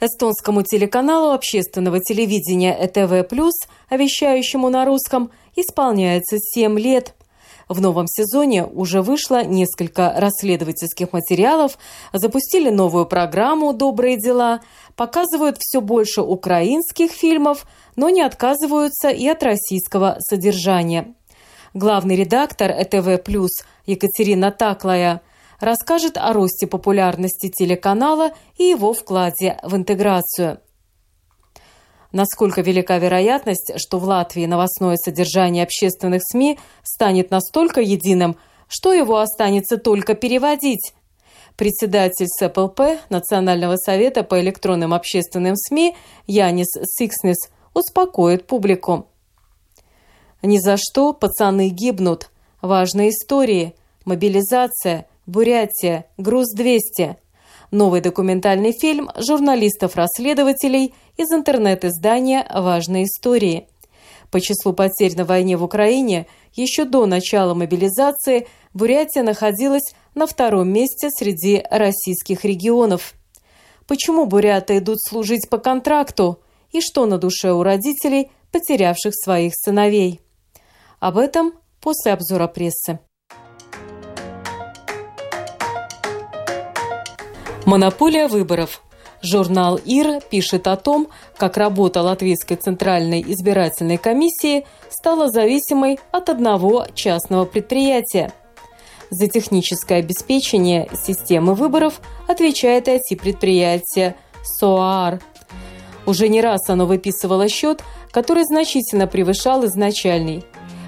Эстонскому телеканалу общественного телевидения ЭТВ+, вещающему на русском, исполняется 7 лет. В новом сезоне уже вышло несколько расследовательских материалов, запустили новую программу «Добрые дела», показывают все больше украинских фильмов, но не отказываются и от российского содержания. Главный редактор ЭТВ+, Екатерина Таклая, расскажет о росте популярности телеканала и его вкладе в интеграцию. Насколько велика вероятность, что в Латвии новостное содержание общественных СМИ станет настолько единым, что его останется только переводить? Председатель СПЛП Национального совета по электронным общественным СМИ Янис Сикснес успокоит публику. Ни за что пацаны гибнут. Важные истории. Мобилизация – Бурятия. Груз-200. Новый документальный фильм журналистов-расследователей из интернет-издания «Важные истории». По числу потерь на войне в Украине еще до начала мобилизации Бурятия находилась на втором месте среди российских регионов. Почему буряты идут служить по контракту? И что на душе у родителей, потерявших своих сыновей? Об этом после обзора прессы. Монополия выборов. Журнал «Ир» пишет о том, как работа Латвийской Центральной избирательной комиссии стала зависимой от одного частного предприятия. За техническое обеспечение системы выборов отвечает IT-предприятие «СОАР». Уже не раз оно выписывало счет, который значительно превышал изначальный.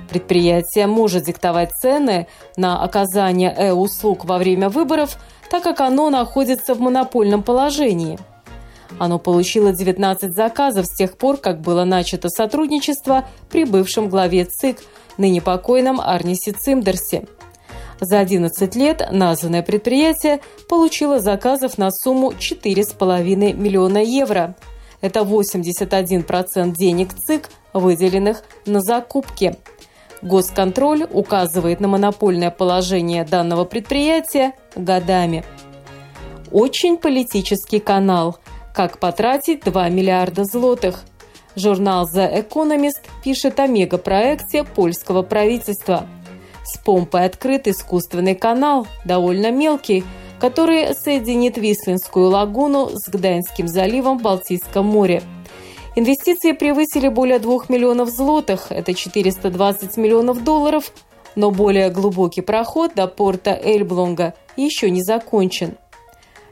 Предприятие может диктовать цены на оказание э-услуг во время выборов – так как оно находится в монопольном положении. Оно получило 19 заказов с тех пор, как было начато сотрудничество при бывшем главе ЦИК, ныне покойном Арнисе Цимдерсе. За 11 лет названное предприятие получило заказов на сумму 4,5 миллиона евро. Это 81% денег ЦИК, выделенных на закупки. Госконтроль указывает на монопольное положение данного предприятия годами. Очень политический канал. Как потратить 2 миллиарда злотых. Журнал The Economist пишет о мегапроекте польского правительства. С помпой открыт искусственный канал, довольно мелкий, который соединит Вислинскую лагуну с Гданьским заливом в Балтийском море – Инвестиции превысили более 2 миллионов злотых, это 420 миллионов долларов, но более глубокий проход до порта Эльблонга еще не закончен.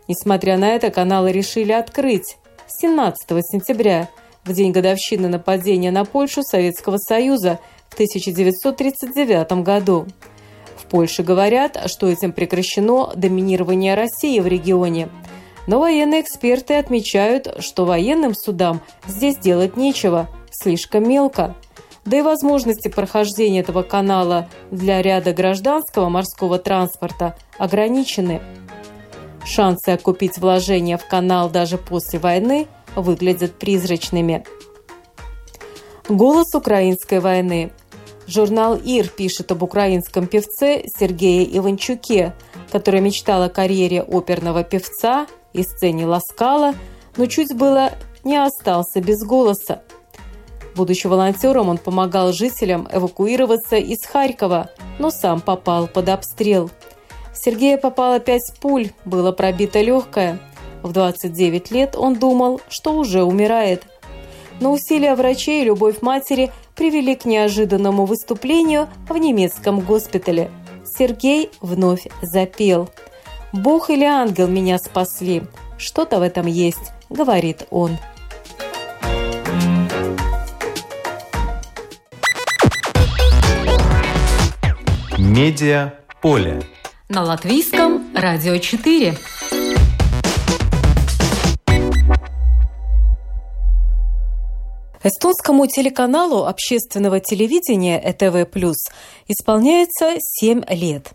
Несмотря на это, каналы решили открыть 17 сентября, в день годовщины нападения на Польшу Советского Союза в 1939 году. В Польше говорят, что этим прекращено доминирование России в регионе – но военные эксперты отмечают, что военным судам здесь делать нечего, слишком мелко. Да и возможности прохождения этого канала для ряда гражданского морского транспорта ограничены. Шансы окупить вложения в канал даже после войны выглядят призрачными. Голос украинской войны. Журнал «Ир» пишет об украинском певце Сергее Иванчуке, который мечтал о карьере оперного певца и сцене ласкала, но чуть было не остался без голоса. Будучи волонтером, он помогал жителям эвакуироваться из Харькова, но сам попал под обстрел. Сергея попало пять пуль, было пробито легкое. В 29 лет он думал, что уже умирает. Но усилия врачей и любовь матери привели к неожиданному выступлению в немецком госпитале. Сергей вновь запел – «Бог или ангел меня спасли? Что-то в этом есть», — говорит он. Медиа поле. На латвийском радио 4. Эстонскому телеканалу общественного телевидения ЭТВ+, исполняется 7 лет.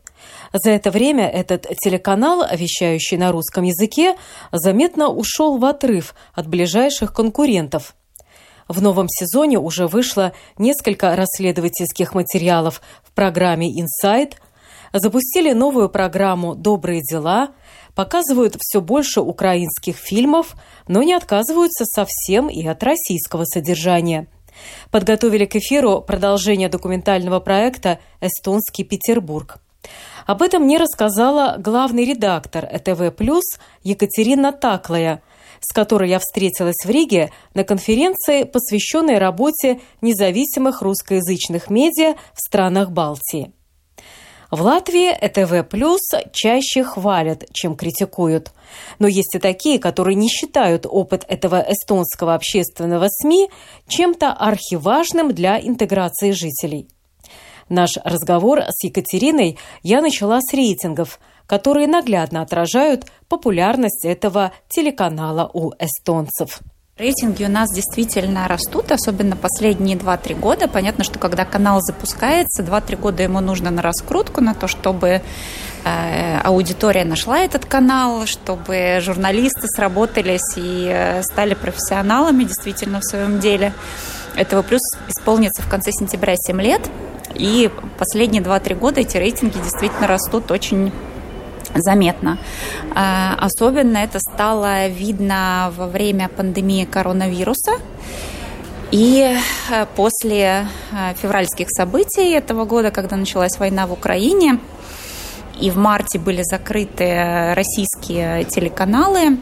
За это время этот телеканал, вещающий на русском языке, заметно ушел в отрыв от ближайших конкурентов. В новом сезоне уже вышло несколько расследовательских материалов в программе «Инсайд», запустили новую программу «Добрые дела», показывают все больше украинских фильмов, но не отказываются совсем и от российского содержания. Подготовили к эфиру продолжение документального проекта «Эстонский Петербург». Об этом мне рассказала главный редактор ЭТВ+, Екатерина Таклая, с которой я встретилась в Риге на конференции, посвященной работе независимых русскоязычных медиа в странах Балтии. В Латвии ЭТВ Плюс чаще хвалят, чем критикуют. Но есть и такие, которые не считают опыт этого эстонского общественного СМИ чем-то архиважным для интеграции жителей. Наш разговор с Екатериной я начала с рейтингов, которые наглядно отражают популярность этого телеканала у эстонцев. Рейтинги у нас действительно растут, особенно последние 2-3 года. Понятно, что когда канал запускается, 2-3 года ему нужно на раскрутку, на то, чтобы э, аудитория нашла этот канал, чтобы журналисты сработались и э, стали профессионалами действительно в своем деле. Этого плюс исполнится в конце сентября 7 лет. И последние 2-3 года эти рейтинги действительно растут очень заметно. А, особенно это стало видно во время пандемии коронавируса. И э, после э, февральских событий этого года, когда началась война в Украине, и в марте были закрыты российские телеканалы,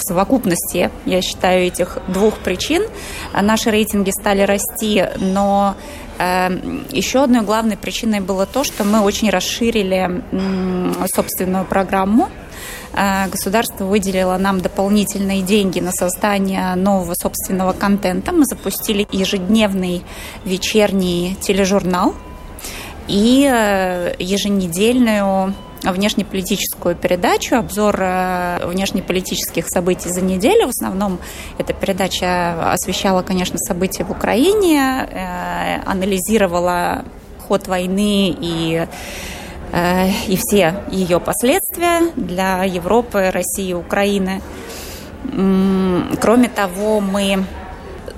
в совокупности, я считаю, этих двух причин наши рейтинги стали расти, но Эм, Еще одной главной причиной было то, что мы очень расширили собственную программу. Э, государство выделило нам дополнительные деньги на создание нового собственного контента. Мы запустили ежедневный вечерний тележурнал и э, еженедельную внешнеполитическую передачу, обзор э, внешнеполитических событий за неделю. В основном эта передача освещала, конечно, события в Украине, э, анализировала ход войны и э, и все ее последствия для Европы, России, Украины. Кроме того, мы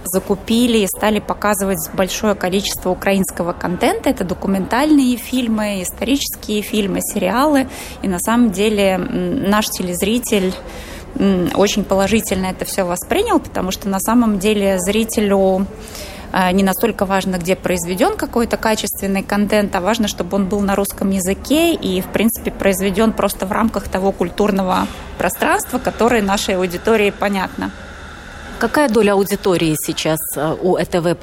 закупили и стали показывать большое количество украинского контента. Это документальные фильмы, исторические фильмы, сериалы. И на самом деле наш телезритель очень положительно это все воспринял, потому что на самом деле зрителю а, не настолько важно, где произведен какой-то качественный контент, а важно, чтобы он был на русском языке и, в принципе, произведен просто в рамках того культурного пространства, которое нашей аудитории понятно. Какая доля аудитории сейчас э, у ЭТВ+.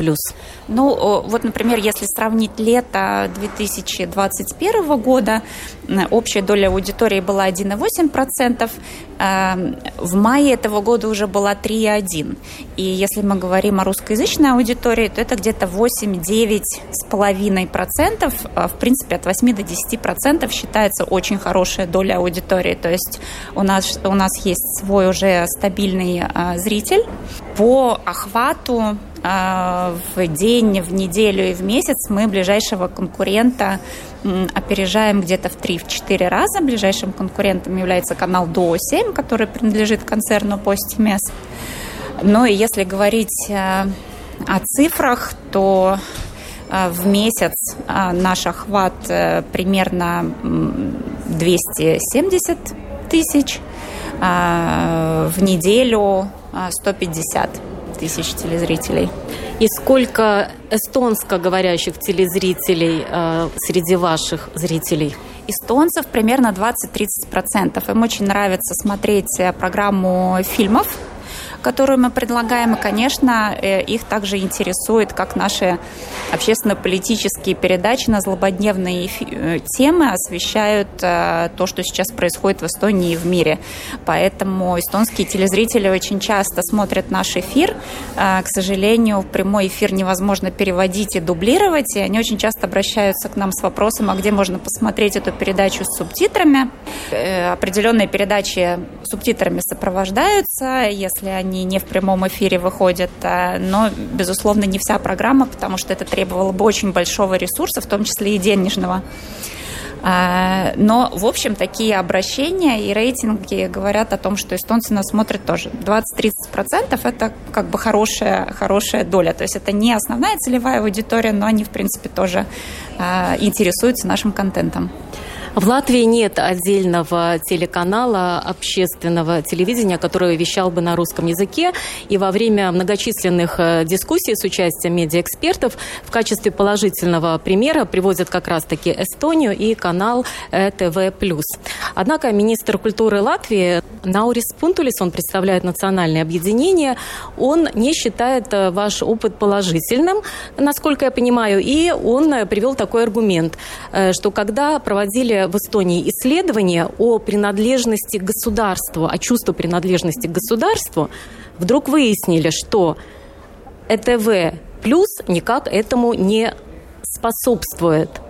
Ну, вот, например, если сравнить лето 2021 года, общая доля аудитории была 1,8%, эм, в мае этого года уже была 3,1%. И если мы говорим о русскоязычной аудитории, то это где-то 8-9,5%. А, в принципе, от 8 до 10% считается очень хорошая доля аудитории. То есть у нас, у нас есть свой уже стабильный а, зритель, по охвату а, в день, в неделю и в месяц мы ближайшего конкурента опережаем где-то в 3-4 раза. Ближайшим конкурентом является канал ДО-7, который принадлежит концерну Постимес. Но и если говорить а, о цифрах, то а, в месяц наш охват э, примерно 270 тысяч, в неделю 150 тысяч телезрителей. И сколько эстонско говорящих телезрителей э, среди ваших зрителей? Эстонцев примерно 20-30%. Им очень нравится смотреть э, программу фильмов которую мы предлагаем. И, конечно, э, их также интересует, как наши общественно-политические передачи на злободневные э, темы освещают э, то, что сейчас происходит в Эстонии и в мире. Поэтому эстонские телезрители очень часто смотрят наш эфир. К сожалению, прямой эфир невозможно переводить и дублировать, и они очень часто обращаются к нам с вопросом, а где можно посмотреть эту передачу с субтитрами. Определенные передачи субтитрами сопровождаются, если они они не в прямом эфире выходят, но, безусловно, не вся программа, потому что это требовало бы очень большого ресурса, в том числе и денежного. А, но, в общем, такие обращения и рейтинги говорят о том, что эстонцы нас смотрят тоже. 20-30% это как бы хорошая, хорошая доля. То есть это не основная целевая аудитория, но они, в принципе, тоже а, интересуются нашим контентом. В Латвии нет отдельного телеканала общественного телевидения, который вещал бы на русском языке. И во время многочисленных э, дискуссий с участием медиаэкспертов в качестве положительного примера приводят как раз-таки Эстонию и канал э, ТВ+. Однако министр культуры Латвии Наурис Пунтулис, он представляет национальное объединение, он не считает э, ваш опыт положительным, насколько я понимаю, и он привел такой аргумент, что когда проводили в Эстонии исследования о принадлежности к государству, о чувстве принадлежности к государству, вдруг выяснили, что ЭТВ плюс никак этому не способствует.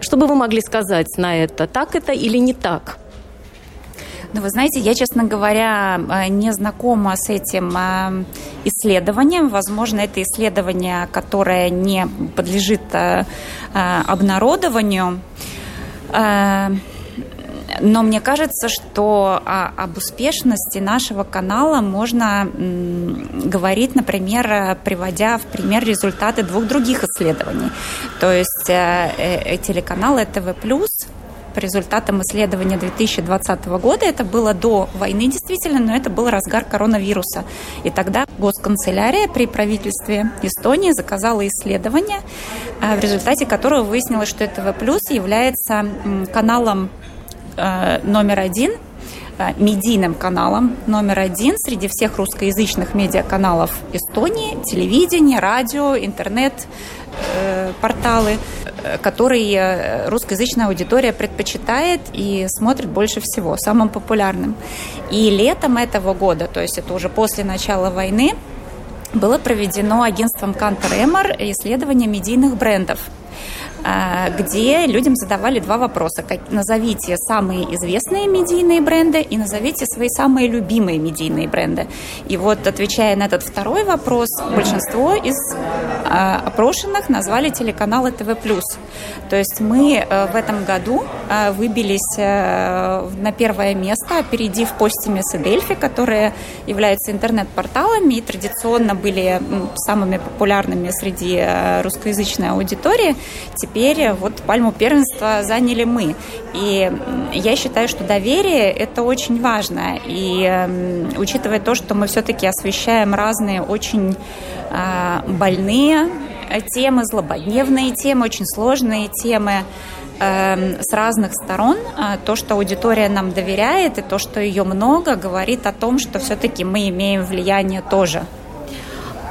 Что бы вы могли сказать на это? Так это или не так? Ну, вы знаете, я, честно говоря, э, не знакома с этим э, исследованием. Возможно, это исследование, которое не подлежит э, обнародованию. Э, но мне кажется, что об успешности нашего канала можно говорить, например, приводя в пример результаты двух других исследований. То есть э, э, телеканал ТВ+, по результатам исследования 2020 года. Это было до войны действительно, но это был разгар коронавируса. И тогда госканцелярия при правительстве Эстонии заказала исследование, э, в результате которого выяснилось, что ТВ является каналом э, номер один э, медийным каналом номер один среди всех русскоязычных медиаканалов Эстонии, телевидение, радио, интернет, порталы. Э, который э, русскоязычная аудитория предпочитает и смотрит больше всего, самым популярным. И летом этого года, то есть это уже после начала войны, было проведено агентством Кантер Эмор исследование медийных брендов – где людям задавали два вопроса. Назовите самые известные медийные бренды и назовите свои самые любимые медийные бренды. И вот, отвечая на этот второй вопрос, большинство из а, опрошенных назвали телеканалы ТВ+. То есть мы а, в этом году а, выбились а, на первое место, опередив Постимес и Дельфи, которые являются интернет-порталами и традиционно были самыми популярными среди а, русскоязычной аудитории. Теперь теперь вот пальму первенства заняли мы. И я считаю, что доверие – это очень важно. И э, учитывая то, что мы все-таки освещаем разные очень э, больные темы, злободневные темы, очень сложные темы, эм, с разных сторон. А то, что аудитория нам доверяет, и то, что ее много, говорит о том, что все-таки мы имеем влияние тоже.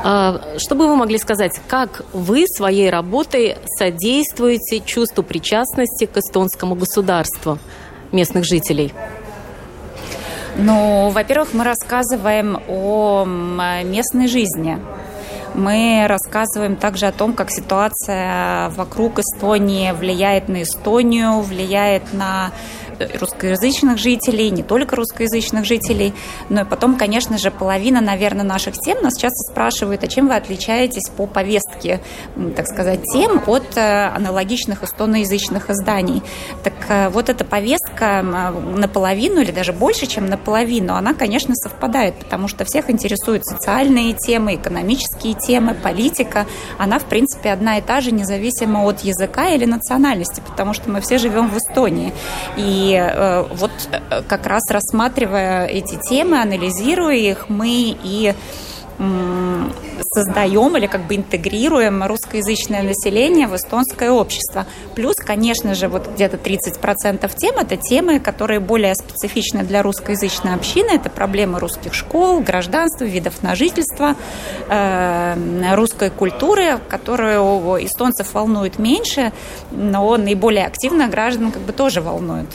А, что бы вы могли сказать, как вы своей работой содействуете чувству причастности к эстонскому государству местных жителей? Ну, во-первых, мы рассказываем о местной жизни. Мы рассказываем также о том, как ситуация вокруг Эстонии влияет на Эстонию, влияет на русскоязычных жителей, не только русскоязычных жителей, но и потом, конечно же, половина, наверное, наших тем нас часто спрашивают, а чем вы отличаетесь по повестке, так сказать, тем от э, аналогичных эстоноязычных изданий. Так э, вот эта повестка наполовину или даже больше, чем наполовину, она, конечно, совпадает, потому что всех интересуют социальные темы, экономические темы, политика. Она, в принципе, одна и та же, независимо от языка или национальности, потому что мы все живем в Эстонии. И э, вот э, как раз рассматривая эти темы, анализируя их, мы и создаем или как бы интегрируем русскоязычное население в эстонское общество. Плюс, конечно же, вот где-то 30% тем – это темы, которые более специфичны для русскоязычной общины. Это проблемы русских школ, гражданства, видов на жительство, э, русской культуры, которую эстонцев волнует меньше, но наиболее активно граждан как бы тоже волнует.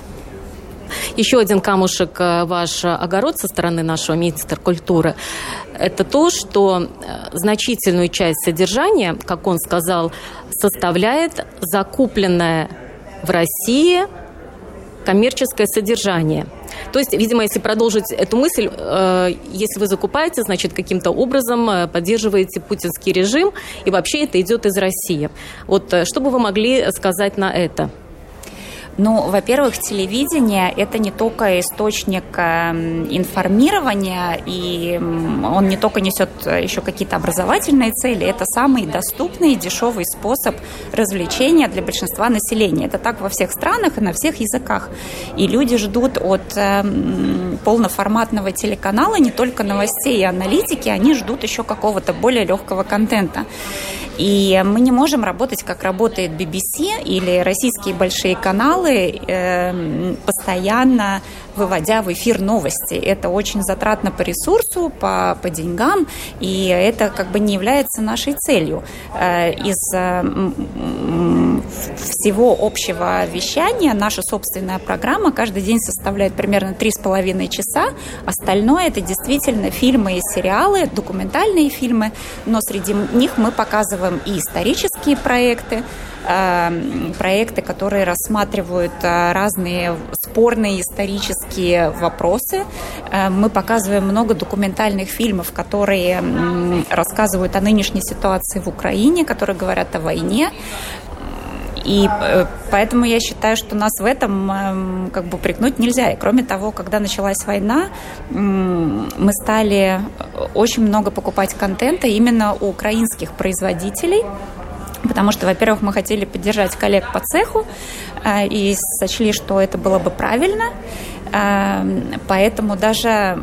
Еще один камушек э, ваш огород со стороны нашего министра культуры – это то, что э, значительную часть содержания, как он сказал, составляет закупленное в России коммерческое содержание – То есть, видимо, если продолжить эту мысль, э, если вы закупаете, значит, каким-то образом поддерживаете путинский режим, и вообще это идет из России. Вот что бы вы могли сказать на это? Ну, во-первых, телевидение – это не только источник эм, информирования, и он не только несет э, еще какие-то образовательные цели, это самый доступный и дешевый способ развлечения для большинства населения. Это так во всех странах и на всех языках. И люди ждут от эм, полноформатного телеканала не только новостей и аналитики, они ждут еще какого-то более легкого контента. И мы не можем работать, как работает BBC или российские большие каналы, э, постоянно выводя в эфир новости. Это очень затратно по ресурсу, по, по деньгам, и это как бы не является нашей целью. Э, из э, всего общего вещания наша собственная программа каждый день составляет примерно 3,5 часа. Остальное это действительно фильмы и сериалы, документальные фильмы, но среди них мы показываем и исторические проекты, проекты, которые рассматривают э, разные спорные исторические вопросы. Э, мы показываем много документальных фильмов, которые рассказывают о нынешней ситуации в Украине, которые говорят о войне. И э, поэтому я считаю, что нас в этом эм, как бы прикнуть нельзя. И кроме того, когда началась война, мы стали очень много покупать контента именно у украинских производителей потому что, во-первых, мы хотели поддержать коллег по цеху э, и сочли, что это было бы правильно. Э, поэтому даже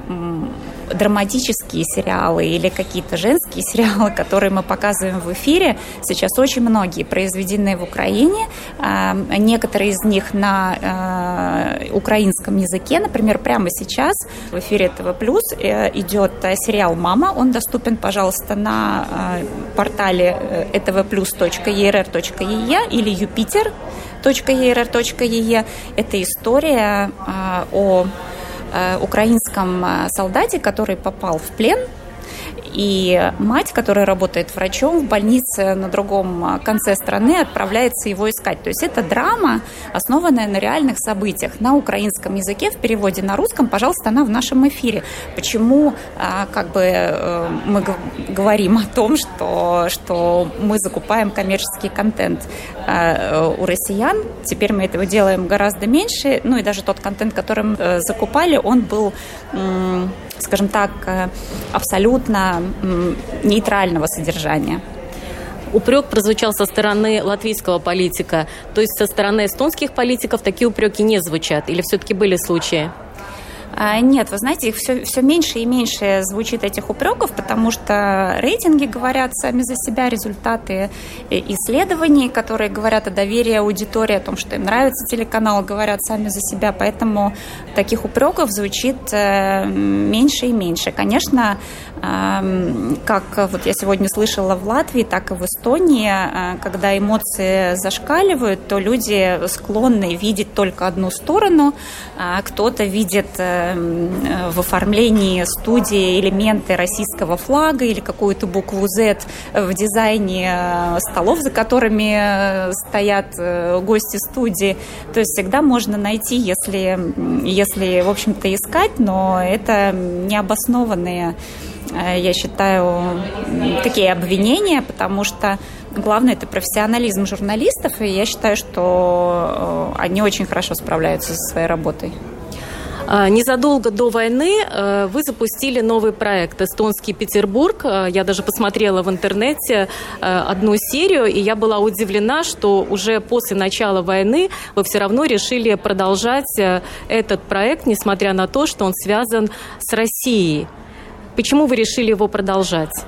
драматические сериалы или какие-то женские сериалы, которые мы показываем в эфире, сейчас очень многие произведены в Украине. А, некоторые из них на а, украинском языке. Например, прямо сейчас в эфире ТВ Плюс э, идет сериал «Мама». Он доступен, пожалуйста, на а, портале tvplus.err.ee или Юпитер.err.ee. Это история о Э, украинском э, солдате, который попал в плен и мать, которая работает врачом в больнице на другом а, конце страны, отправляется его искать. То есть это драма, основанная на реальных событиях на украинском языке, в переводе на русском, пожалуйста, она в нашем эфире. Почему а, как бы э, мы говорим о том, что, что мы закупаем коммерческий контент а, у россиян, теперь мы этого делаем гораздо меньше, ну и даже тот контент, который мы э, закупали, он был скажем так, э, абсолютно нейтрального содержания. Упрек прозвучал со стороны латвийского политика. То есть со стороны эстонских политиков такие упреки не звучат? Или все-таки были случаи? А, нет, вы знаете, их все, все меньше и меньше звучит этих упреков, потому что рейтинги говорят сами за себя, результаты исследований, которые говорят о доверии аудитории, о том, что им нравится телеканал, говорят сами за себя, поэтому таких упреков звучит э, меньше и меньше. Конечно, как вот я сегодня слышала в Латвии, так и в Эстонии, э, когда эмоции зашкаливают, то люди склонны видеть только одну сторону, а кто-то видит э, в оформлении студии элементы российского флага или какую-то букву Z в дизайне э, столов, за которыми стоят гости студии. То есть всегда можно найти, если, если в общем-то, искать, но это необоснованные Э, я считаю, такие обвинения, потому что главное это профессионализм журналистов, и я считаю, что э, они очень хорошо справляются со своей работой. А, незадолго до войны э, вы запустили новый проект «Эстонский Петербург». Я даже посмотрела в интернете одну серию, и я была удивлена, что уже после начала войны вы все равно решили продолжать этот проект, несмотря на то, что он связан с Россией. Почему вы решили его продолжать?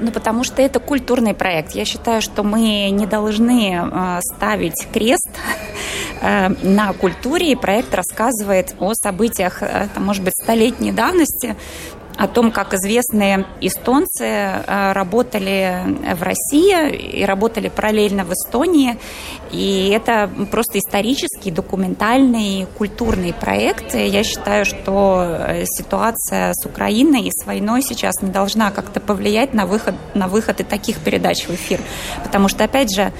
Ну, потому что это культурный проект. Я считаю, что мы не должны э, ставить крест э, на культуре. И проект рассказывает о событиях, э, может быть, столетней давности, о том, как известные эстонцы э, работали в России и работали параллельно в Эстонии. И это просто исторический, документальный, культурный проект. Я считаю, что э, ситуация с Украиной и с войной сейчас не должна как-то повлиять на выход, на выход и таких передач в эфир. Потому что, опять же,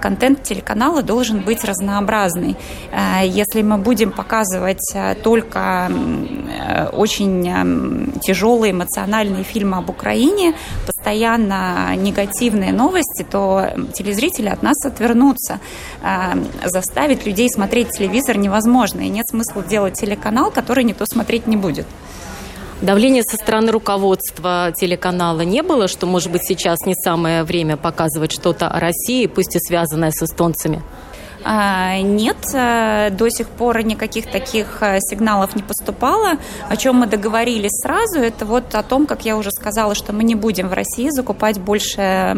контент телеканала должен быть разнообразный. Э, если мы будем показывать только очень тяжелые эмоциональные фильмы об Украине, постоянно негативные новости, то телезрители от нас отвернутся. А, заставить людей смотреть телевизор невозможно, и нет смысла делать телеканал, который никто смотреть не будет. Давления со стороны руководства телеканала не было, что, может быть, сейчас не самое время показывать что-то о России, пусть и связанное с эстонцами? А, нет, э, до сих пор никаких таких э, сигналов не поступало. О чем мы договорились сразу, это вот о том, как я уже сказала, что мы не будем в России закупать больше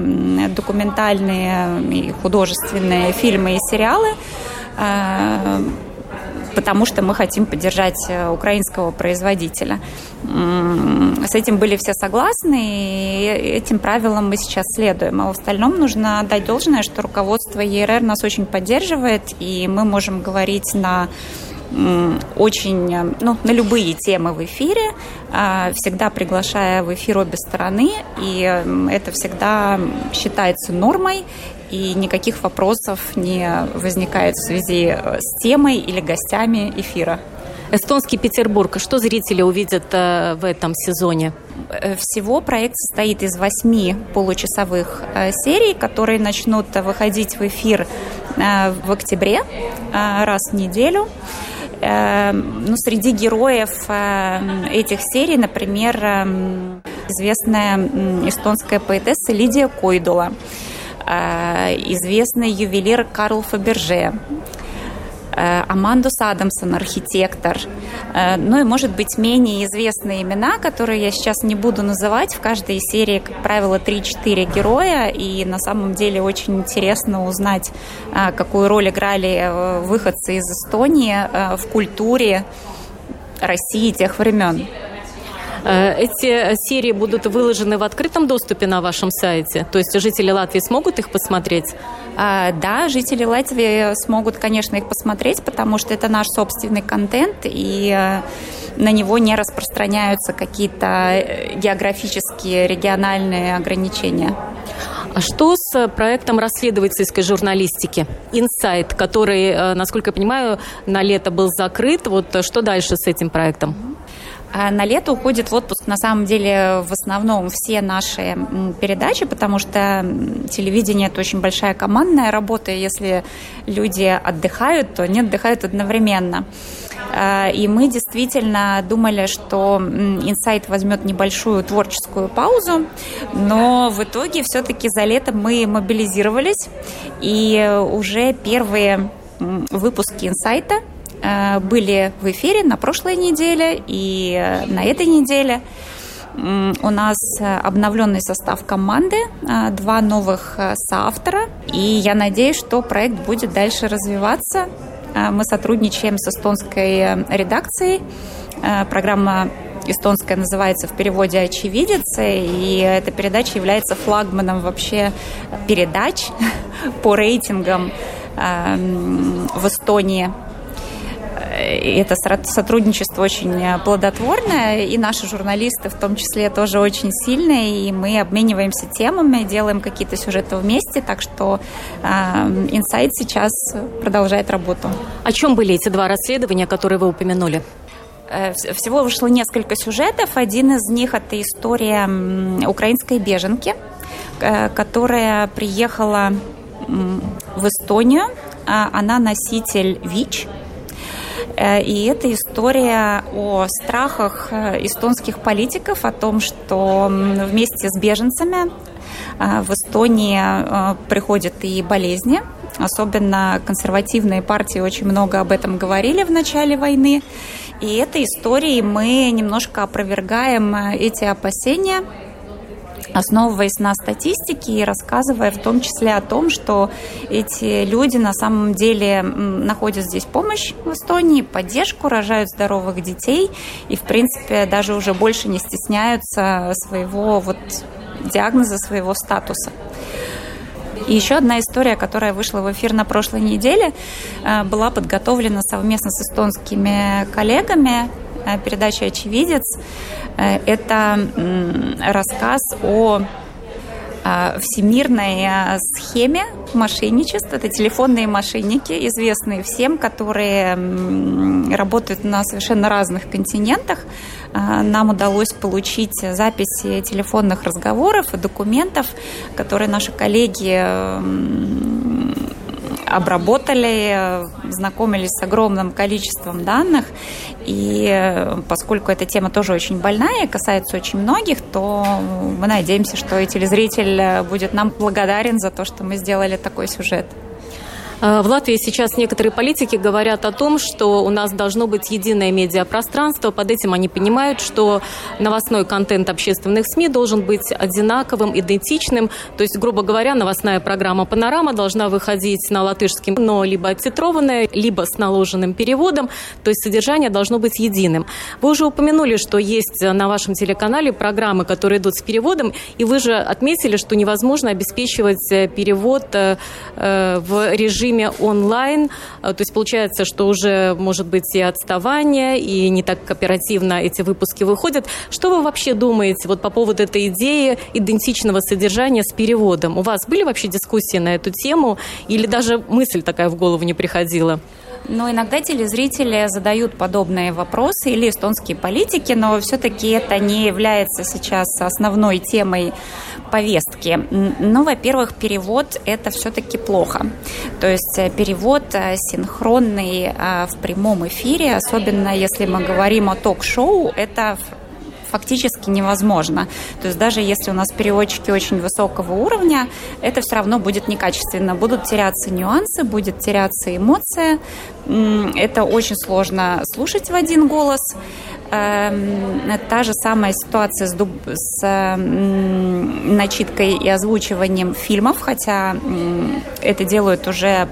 документальные и художественные фильмы и сериалы а, потому что мы хотим поддержать э, украинского производителя. С этим были все согласны, и этим правилам мы сейчас следуем. А в остальном нужно отдать должное, что руководство ЕРР нас очень поддерживает, и мы можем говорить на очень, э, ну, на любые темы в эфире, а, всегда приглашая в эфир обе стороны, и это всегда считается нормой, и никаких вопросов не возникает в связи э, с темой или гостями эфира. Эстонский Петербург. Что зрители увидят э, в этом сезоне? Э, всего проект состоит из восьми получасовых серий, которые начнут выходить в эфир в октябре раз в неделю. Ну, среди героев этих серий, например, известная эстонская поэтесса Лидия Койдула – Э, известный ювелир Карл Фаберже, э, Амандус Адамсон, архитектор. Э, ну и, может быть, менее известные имена, которые я сейчас не буду называть. В каждой серии, как правило, 3-4 героя. И на самом деле очень интересно узнать, какую роль играли выходцы из Эстонии в культуре России тех времен. Э, эти серии будут выложены в открытом доступе на вашем сайте? То есть жители Латвии смогут их посмотреть? А, да, жители Латвии смогут, конечно, их посмотреть, потому что это наш собственный контент, и э, на него не распространяются какие-то э, географические, региональные ограничения. А что с проектом расследовательской журналистики «Инсайт», который, насколько я понимаю, на лето был закрыт? Вот что дальше с этим проектом? А на лето уходит в отпуск на самом деле в основном все наши передачи, потому что телевидение это очень большая командная работа, и если люди отдыхают, то не отдыхают одновременно. А, и мы действительно думали, что инсайт возьмет небольшую творческую паузу, но в итоге все-таки за лето мы мобилизировались, и уже первые выпуски инсайта были в эфире на прошлой неделе и э, на этой неделе. У нас обновленный состав команды, э, два новых соавтора, и я надеюсь, что проект будет дальше развиваться. Мы сотрудничаем с эстонской редакцией. Программа эстонская называется в переводе «Очевидец», и эта передача является флагманом вообще передач по рейтингам в Эстонии это сотрудничество очень э, плодотворное, и наши журналисты в том числе тоже очень сильные, и мы обмениваемся темами, делаем какие-то сюжеты вместе, так что Инсайт сейчас продолжает работу. О чем были эти два расследования, которые вы упомянули? Э, всего вышло несколько сюжетов. Один из них – это история украинской беженки, э, которая приехала в Эстонию. А, она носитель ВИЧ – Э, и это история о страхах э, эстонских политиков, о том, что вместе с беженцами э, в Эстонии приходят и болезни. Особенно консервативные партии очень много об этом говорили в начале войны. И этой историей мы немножко опровергаем эти опасения основываясь на статистике и рассказывая в том числе о том, что эти люди на самом деле находят здесь помощь в Эстонии, поддержку, рожают здоровых детей и, в принципе, даже уже больше не стесняются своего вот диагноза, своего статуса. И еще одна история, которая вышла в эфир на прошлой неделе, э, была подготовлена совместно с эстонскими коллегами передача «Очевидец». Э, это рассказ о всемирной схеме мошенничества. Это телефонные мошенники, известные всем, которые работают на совершенно разных континентах. Нам удалось получить записи телефонных разговоров и документов, которые наши коллеги обработали, знакомились с огромным количеством данных. И э, поскольку эта тема тоже очень больная и касается очень многих, то мы надеемся, что и телезритель будет нам благодарен за то, что мы сделали такой сюжет. Э, в Латвии сейчас некоторые политики говорят о том, что у нас должно быть единое медиапространство. Под этим они понимают, что новостной контент общественных СМИ должен быть одинаковым, идентичным. То есть, грубо говоря, новостная программа «Панорама» должна выходить на латышском, но либо оттитрованная, либо с наложенным переводом. То есть содержание должно быть единым. Вы уже упомянули, что есть на вашем телеканале программы, которые идут с переводом, и вы же отметили, что невозможно обеспечивать э, перевод э, в режиме режиме онлайн. Э, то есть получается, что уже может быть и отставание, и не так оперативно эти выпуски выходят. Что вы вообще думаете вот по поводу этой идеи идентичного содержания с переводом? У вас были вообще дискуссии на эту тему или даже мысль такая в голову не приходила? Но иногда телезрители задают подобные вопросы или эстонские политики, но все-таки это не является сейчас основной темой повестки. Ну, во-первых, перевод – это все-таки плохо. То есть э, перевод э, синхронный э, в прямом эфире, особенно если мы говорим о ток-шоу, это фактически невозможно. То есть даже если у нас переводчики очень высокого уровня, это все равно будет некачественно. Будут теряться нюансы, будет теряться эмоция. Это очень сложно слушать в один голос. Эм, та же самая ситуация с, дуб... с начиткой и озвучиванием фильмов, хотя это делают уже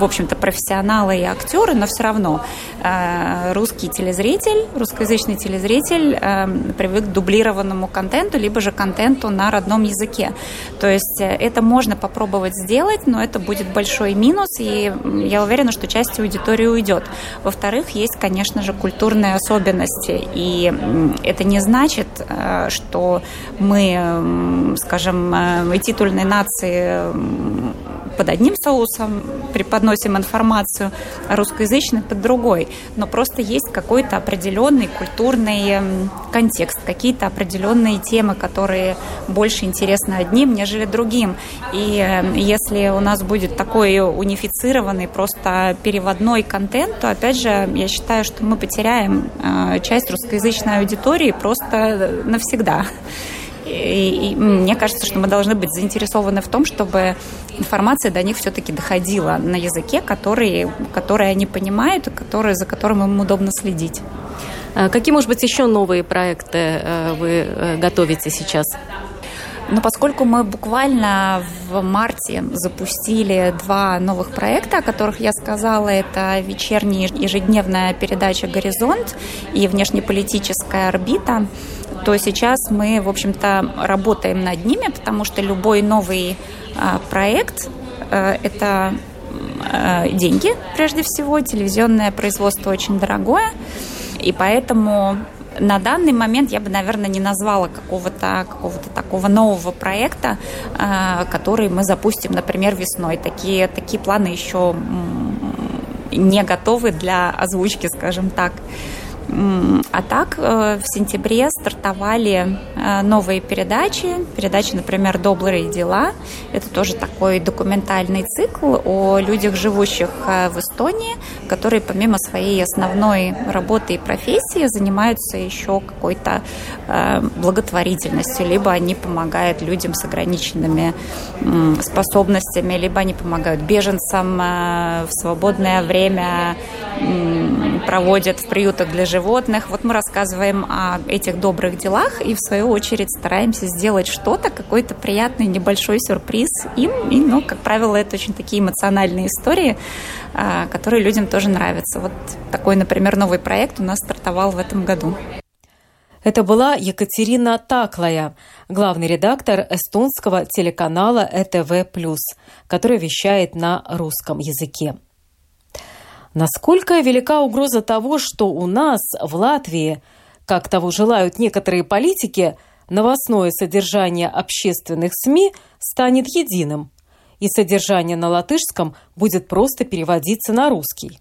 в общем-то, профессионалы и актеры, но все равно э, русский телезритель, русскоязычный телезритель э, привык к дублированному контенту, либо же контенту на родном языке. То есть э, это можно попробовать сделать, но это будет большой минус, и я уверена, что часть аудитории уйдет. Во-вторых, есть, конечно же, культурные особенности, и это не значит, что мы, скажем, титульной нации под одним соусом преподносим информацию, а русскоязычный под другой. Но просто есть какой-то определенный культурный эм, контекст, какие-то определенные темы, которые больше интересны одним, нежели другим. И эм, если у нас будет такой унифицированный, просто переводной контент, то, опять же, я считаю, что мы потеряем э, часть русскоязычной аудитории просто навсегда. И, и мне кажется, что мы должны быть заинтересованы в том, чтобы информация до них все-таки доходила на языке, который, который они понимают, который, за которым им удобно следить. А какие, может быть, еще новые проекты э, вы э, готовите сейчас? Но поскольку мы буквально в марте запустили два новых проекта, о которых я сказала, это вечерняя ежедневная передача «Горизонт» и внешнеполитическая орбита, то сейчас мы, в общем-то, работаем над ними, потому что любой новый а, проект а, – это а, деньги, прежде всего. Телевизионное производство очень дорогое, и поэтому на данный момент я бы, наверное, не назвала какого-то какого такого нового проекта, который мы запустим, например, весной. Такие, такие планы еще не готовы для озвучки, скажем так. А так э, в сентябре стартовали э, новые передачи. Передача, например, «Добрые дела». Это тоже такой документальный цикл о людях, живущих э, в Эстонии, которые помимо своей основной работы и профессии занимаются еще какой-то благотворительностью. Либо они помогают людям с ограниченными способностями, либо они помогают беженцам в свободное время проводят в приютах для животных. Вот мы рассказываем о этих добрых делах и, в свою очередь, стараемся сделать что-то, какой-то приятный небольшой сюрприз им. И, ну, как правило, это очень такие эмоциональные истории, а, которые людям тоже нравятся. Вот такой, например, новый проект у нас стартовал в этом году. Это была Екатерина Таклая, главный редактор эстонского телеканала ЭТВ+, который вещает на русском языке. Насколько велика угроза того, что у нас, в Латвии, как того желают некоторые политики, новостное содержание общественных СМИ станет единым, и содержание на латышском будет просто переводиться на русский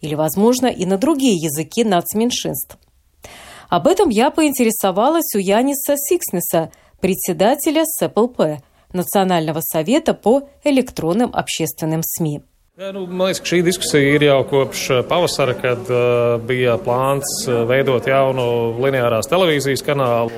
или, возможно, и на другие языки нацменьшинств. Об этом я поинтересовалась у Яниса Сикснеса, председателя СПЛП, Национального совета по электронным общественным СМИ. Jā, nu, man liekas, ka šī diskusija ir jau kopš pavasara, kad uh, bija plāns veidot jaunu lineārās televīzijas kanālu.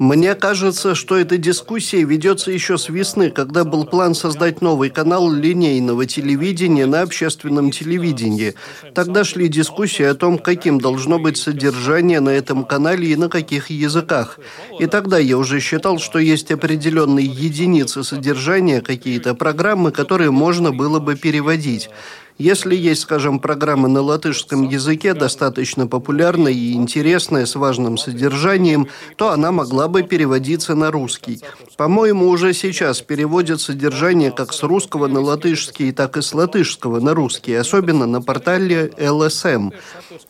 Мне кажется, что эта дискуссия ведется еще с весны, когда был план создать новый канал линейного телевидения на общественном телевидении. Тогда шли дискуссии о том, каким должно быть содержание на этом канале и на каких языках. И тогда я уже считал, что есть определенные единицы содержания, какие-то программы, которые можно было бы переводить. Если есть, скажем, программа на латышском языке, достаточно популярная и интересная, с важным содержанием, то она могла бы переводиться на русский. По-моему, уже сейчас переводят содержание как с русского на латышский, так и с латышского на русский, особенно на портале ЛСМ.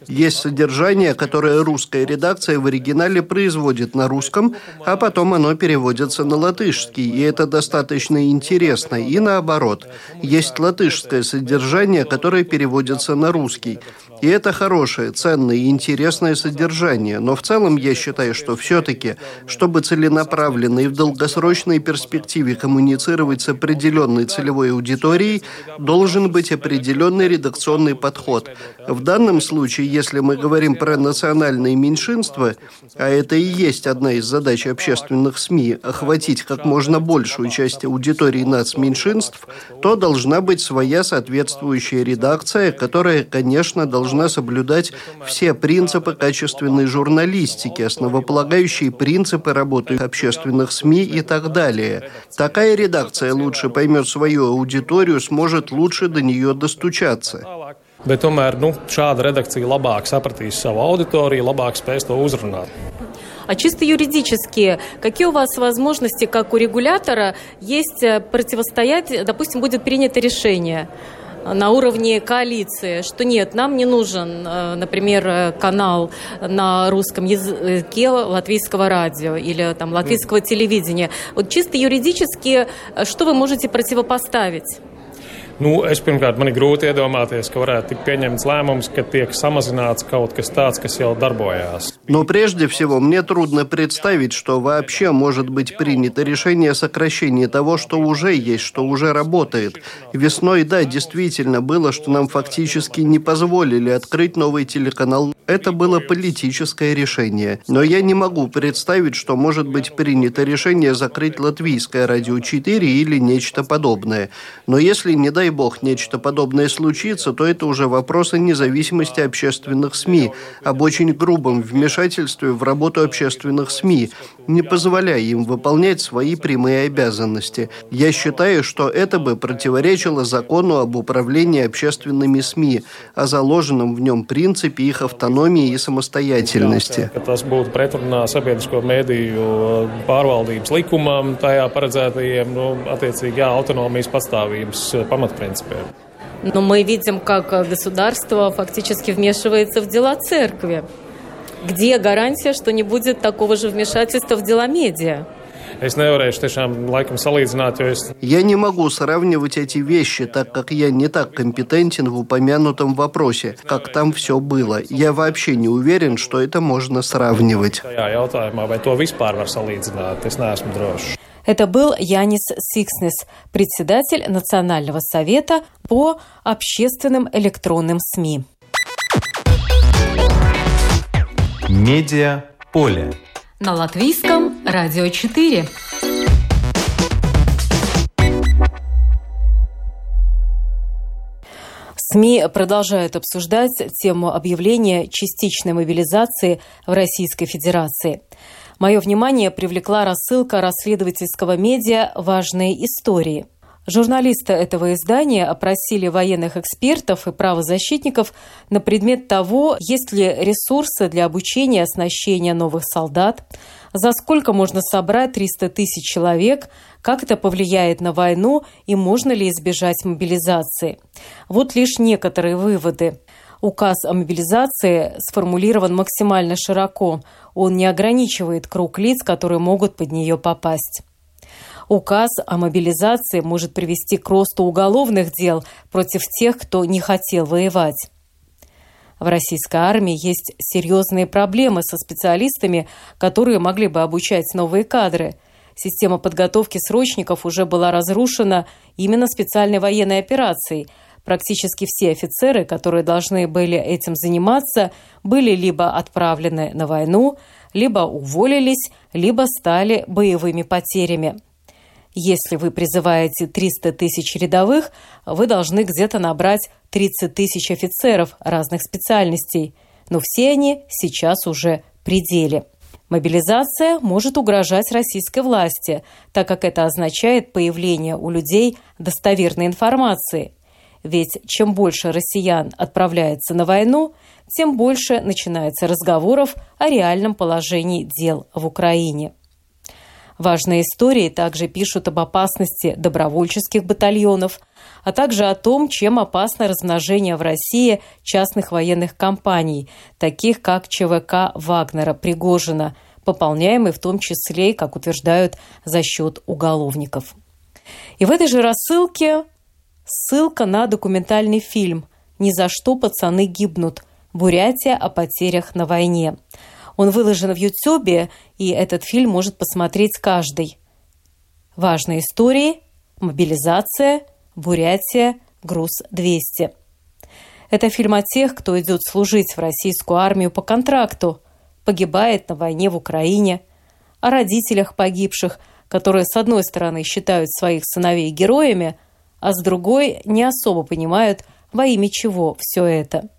Есть содержание, которое русская редакция в оригинале производит на русском, а потом оно переводится на латышский, и это достаточно интересно. И наоборот, есть латышское содержание, содержание, которое переводится на русский. И это хорошее, ценное и интересное содержание. Но в целом я считаю, что все-таки, чтобы целенаправленно и в долгосрочной перспективе коммуницировать с определенной целевой аудиторией, должен быть определенный редакционный подход. В данном случае, если мы говорим про национальные меньшинства, а это и есть одна из задач общественных СМИ, охватить как можно большую часть аудитории нацменьшинств, то должна быть своя соответствующая редакция, которая, конечно, должна должна соблюдать все принципы качественной журналистики, основополагающие принципы работы общественных СМИ и так далее. Такая редакция лучше поймет свою аудиторию, сможет лучше до нее достучаться. Bet tomēr nu, šāda redakcija labāk sapratīs savu auditoriju, labāk spēs to uzrunāt. А чисто юридически, какие у вас возможности, как у регулятора, есть э, противостоять, допустим, будет принято решение? На уровне коалиции, что нет, нам не нужен, э, например, канал на русском языке латвийского радио или там латвийского телевидения. Вот чисто юридически, э, что вы можете противопоставить? Nu, es pirmkārt, man ir grūti iedomāties, ka varētu tikt pieņemts lēmums, ka tiek samazināts kaut kas tāds, kas jau darbojās. Но прежде всего, мне трудно представить, что вообще может быть принято решение о сокращении того, что уже есть, что уже работает. Весной, да, действительно было, что нам фактически не позволили открыть новый телеканал. Это было политическое решение. Но я не могу представить, что может быть принято решение закрыть латвийское радио 4 или нечто подобное. Но если, не дай бог, нечто подобное случится, то это уже вопросы независимости общественных СМИ, об очень грубом вмешательстве в работу общественных СМИ, не позволяя им выполнять свои прямые обязанности. Я считаю, что это бы противоречило закону об управлении общественными СМИ, о заложенном в нем принципе их автономии и самостоятельности. Tas būtu pamatprincipiem принципе. Но мы видим, как государство фактически вмешивается в дела церкви. Где гарантия, что не будет такого же вмешательства в дела медиа? Я не могу сравнивать эти вещи, так как я не так компетентен в упомянутом вопросе, как там все было. Я вообще не уверен, что это можно сравнивать. Это был Янис Сикснес, председатель Национального совета по общественным электронным СМИ. Медиа поле. На латвийском радио 4. СМИ продолжают обсуждать тему объявления частичной мобилизации в Российской Федерации. Мое внимание привлекла рассылка расследовательского медиа «Важные истории». Журналисты этого издания опросили военных экспертов и правозащитников на предмет того, есть ли ресурсы для обучения и оснащения новых солдат, за сколько можно собрать 300 тысяч человек, как это повлияет на войну и можно ли избежать мобилизации. Вот лишь некоторые выводы. Указ о мобилизации сформулирован максимально широко. Он не ограничивает круг лиц, которые могут под нее попасть. Указ о мобилизации может привести к росту уголовных дел против тех, кто не хотел воевать. В российской армии есть серьезные проблемы со специалистами, которые могли бы обучать новые кадры. Система подготовки срочников уже была разрушена именно специальной военной операцией. Практически все офицеры, которые должны были этим заниматься, были либо отправлены на войну, либо уволились, либо стали боевыми потерями. Если вы призываете 300 тысяч рядовых, вы должны где-то набрать 30 тысяч офицеров разных специальностей, но все они сейчас уже пределе. Мобилизация может угрожать российской власти, так как это означает появление у людей достоверной информации. Ведь чем больше россиян отправляется на войну, тем больше начинается разговоров о реальном положении дел в Украине. Важные истории также пишут об опасности добровольческих батальонов, а также о том, чем опасно размножение в России частных военных компаний, таких как ЧВК Вагнера Пригожина, пополняемый в том числе, как утверждают, за счет уголовников. И в этой же рассылке ссылка на документальный фильм «Ни за что пацаны гибнут. Бурятия о потерях на войне». Он выложен в Ютубе, и этот фильм может посмотреть каждый. Важные истории, мобилизация, Бурятия, груз-200. Это фильм о тех, кто идет служить в российскую армию по контракту, погибает на войне в Украине, о родителях погибших, которые с одной стороны считают своих сыновей героями, а с другой не особо понимают, во имя чего все это.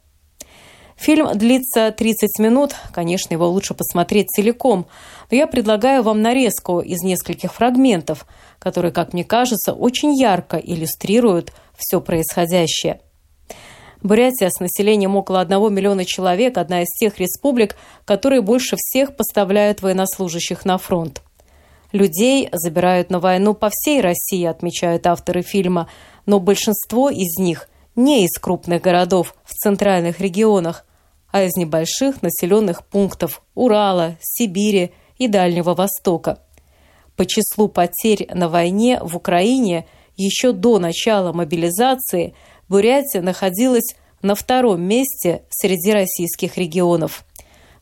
Фильм длится 30 минут, конечно, его лучше посмотреть целиком, но я предлагаю вам нарезку из нескольких фрагментов, которые, как мне кажется, очень ярко иллюстрируют все происходящее. Бурятия с населением около 1 миллиона человек – одна из тех республик, которые больше всех поставляют военнослужащих на фронт. Людей забирают на войну по всей России, отмечают авторы фильма, но большинство из них не из крупных городов в центральных регионах, а из небольших населенных пунктов Урала, Сибири и Дальнего Востока. По числу потерь на войне в Украине еще до начала мобилизации Бурятия находилась на втором месте среди российских регионов.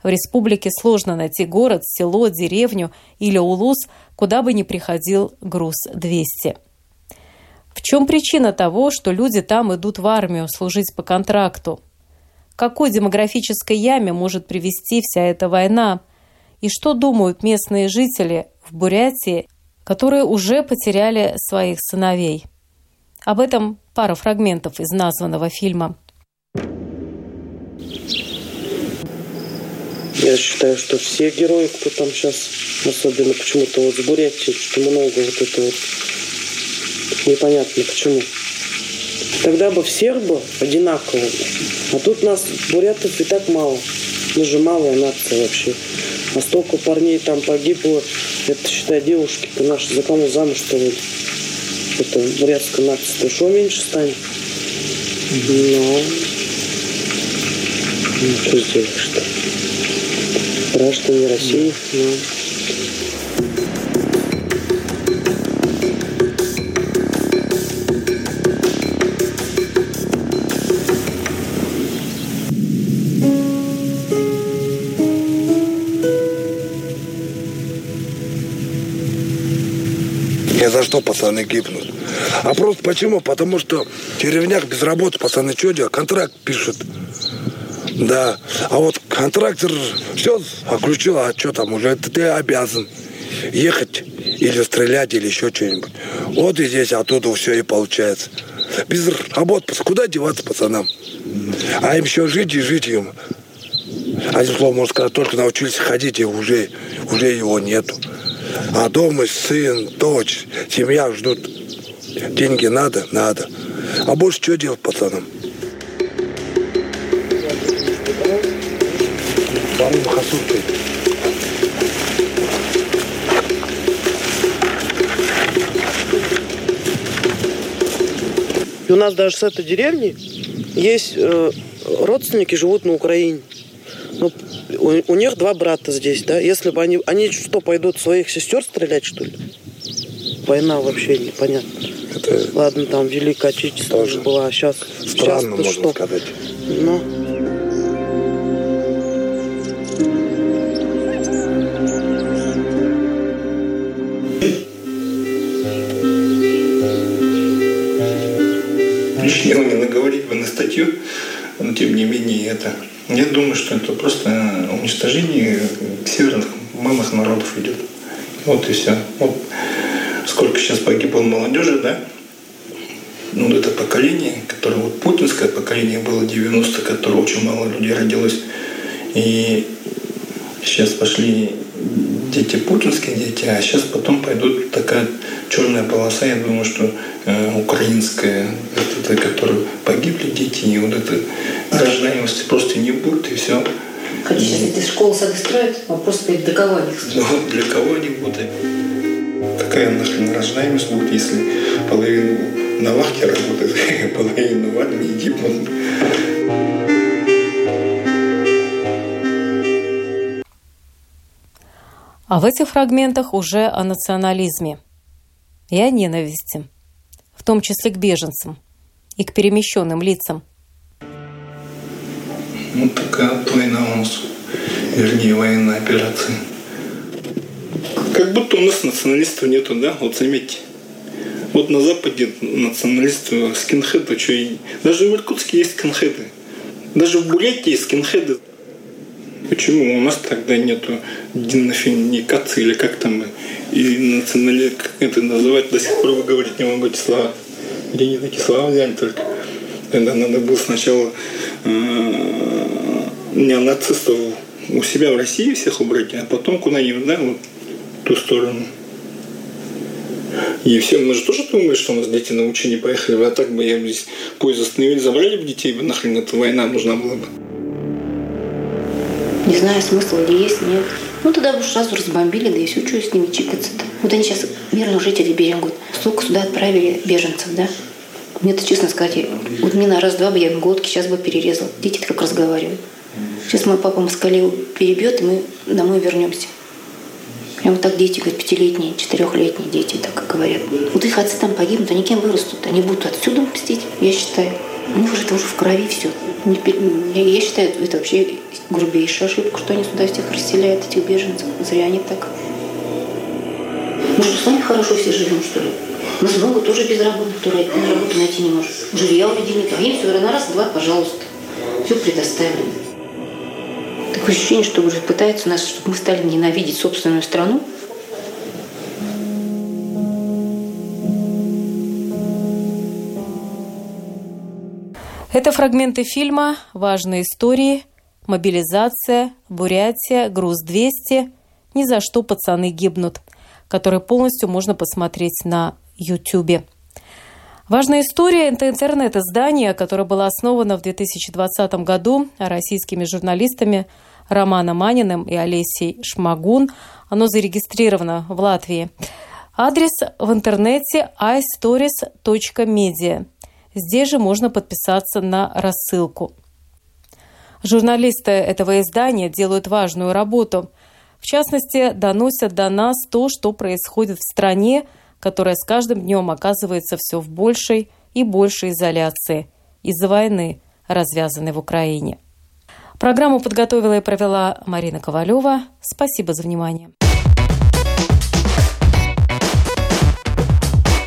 В республике сложно найти город, село, деревню или улус, куда бы ни приходил груз 200. В чем причина того, что люди там идут в армию служить по контракту? какой демографической яме может привести вся эта война, и что думают местные жители в Бурятии, которые уже потеряли своих сыновей. Об этом пара фрагментов из названного фильма. Я считаю, что все герои, кто там сейчас, особенно почему-то вот с Бурятии, что много вот это вот непонятно почему. Тогда бы всех бы одинаково. А тут нас, бурятов, и так мало. Мы же малая нация вообще. А столько парней там погибло. Это, считай, девушки-то наши за кому замуж что ли? Это бурятская нация. Что меньше станет? Но... Ну, что сделаешь-то? Граждане России, но... за что пацаны гибнут. А просто почему? Потому что в деревнях без работы пацаны что делают? Контракт пишут. Да. А вот контрактор все включил, а что там уже? Ты обязан ехать или стрелять, или еще что-нибудь. Вот и здесь оттуда все и получается. без работы. Куда деваться пацанам? А им еще жить и жить им. Один слово можно сказать, только научились ходить, и уже, уже его нету. А дома сын, дочь, семья ждут. Деньги надо? Надо. А больше что делать пацанам? И у нас даже с этой деревни есть э, родственники, живут на Украине. Ну, у, у них два брата здесь, да? Если бы они, они что, пойдут своих сестер стрелять, что ли? Война вообще непонятно. Это Ладно, там Великая Отечественная была, а сейчас... странно, можно что? сказать. Ну, лишнего не наговорить бы на статью, но тем не менее это. Я думаю, что это просто уничтожение северных малых народов идет. Вот и все. Вот сколько сейчас погибло молодежи, да? Ну, это поколение, которое вот путинское поколение было 90 которое очень мало людей родилось. И сейчас пошли дети путинские дети, а сейчас потом пойдут такая черная полоса, я думаю, что э, украинская, вот это, которую погибли дети, и вот это рождаемости просто не будет, и все. Хотя сейчас эти школы сады строят, вопрос стоит, для кого они их Ну, строят. для кого они будут? Какая нахрен рождаемость будет, если половину на вахте работает, половину в армии гибнут? А в этих фрагментах уже о национализме и о ненависти, в том числе к беженцам и к перемещенным лицам. Вот такая вот война у нас, вернее, военная операция. Как будто у нас националистов нету, да? Вот заметьте. Вот на Западе националисты, скинхеды, что и... Даже в Иркутске есть скинхеды. Даже в Бурятии есть скинхеды. Почему у нас тогда нету денофиникации или как там и национали... как это называть, до сих пор вы говорить не могу эти слова. Где не такие слова взяли только. Тогда надо было сначала э, неонацистов у себя в России всех убрать, а потом куда-нибудь, да, вот ту сторону. И все, мы же тоже думали, что у нас дети на учение поехали, а так бы я здесь поезд остановили, забрали бы детей, бы нахрен эта война нужна была бы. Не знаю, смысл ли есть, нет. Ну, тогда бы сразу разбомбили, да и все, что с ними чикаться-то. Вот они сейчас мирных жителей берем, говорят, столько сюда отправили беженцев, да? Мне-то, честно сказать, вот мне на раз-два бы я глотки сейчас бы перерезал. Дети-то как разговаривают. Сейчас мой папа москалил перебьет, и мы домой вернемся. Прям так дети, говорят, пятилетние, четырехлетние дети, так говорят. Вот их отцы там погибнут, они кем вырастут? Они будут отсюда мстить, я считаю. У них уже это уже в крови все. Я, считаю, это вообще грубейшая ошибка, что они сюда всех расселяют, этих беженцев. Зря они так. Мы же сами хорошо все живем, что ли? У нас много тоже безработных, которые на работу найти не может. Жилья у людей нет. А им все на раз, два, пожалуйста. Все предоставлено. Такое ощущение, что уже пытаются нас, чтобы мы стали ненавидеть собственную страну. Это фрагменты фильма «Важные истории», «Мобилизация», «Бурятия», «Груз-200», «Ни за что пацаны гибнут», который полностью можно посмотреть на YouTube. «Важная история» – это интернет-издание, которое было основано в 2020 году российскими журналистами Романом Маниным и Олесей Шмагун. Оно зарегистрировано в Латвии. Адрес в интернете istories.media. Здесь же можно подписаться на рассылку. Журналисты этого издания делают важную работу. В частности, доносят до нас то, что происходит в стране, которая с каждым днем оказывается все в большей и большей изоляции из-за войны, развязанной в Украине. Программу подготовила и провела Марина Ковалева. Спасибо за внимание.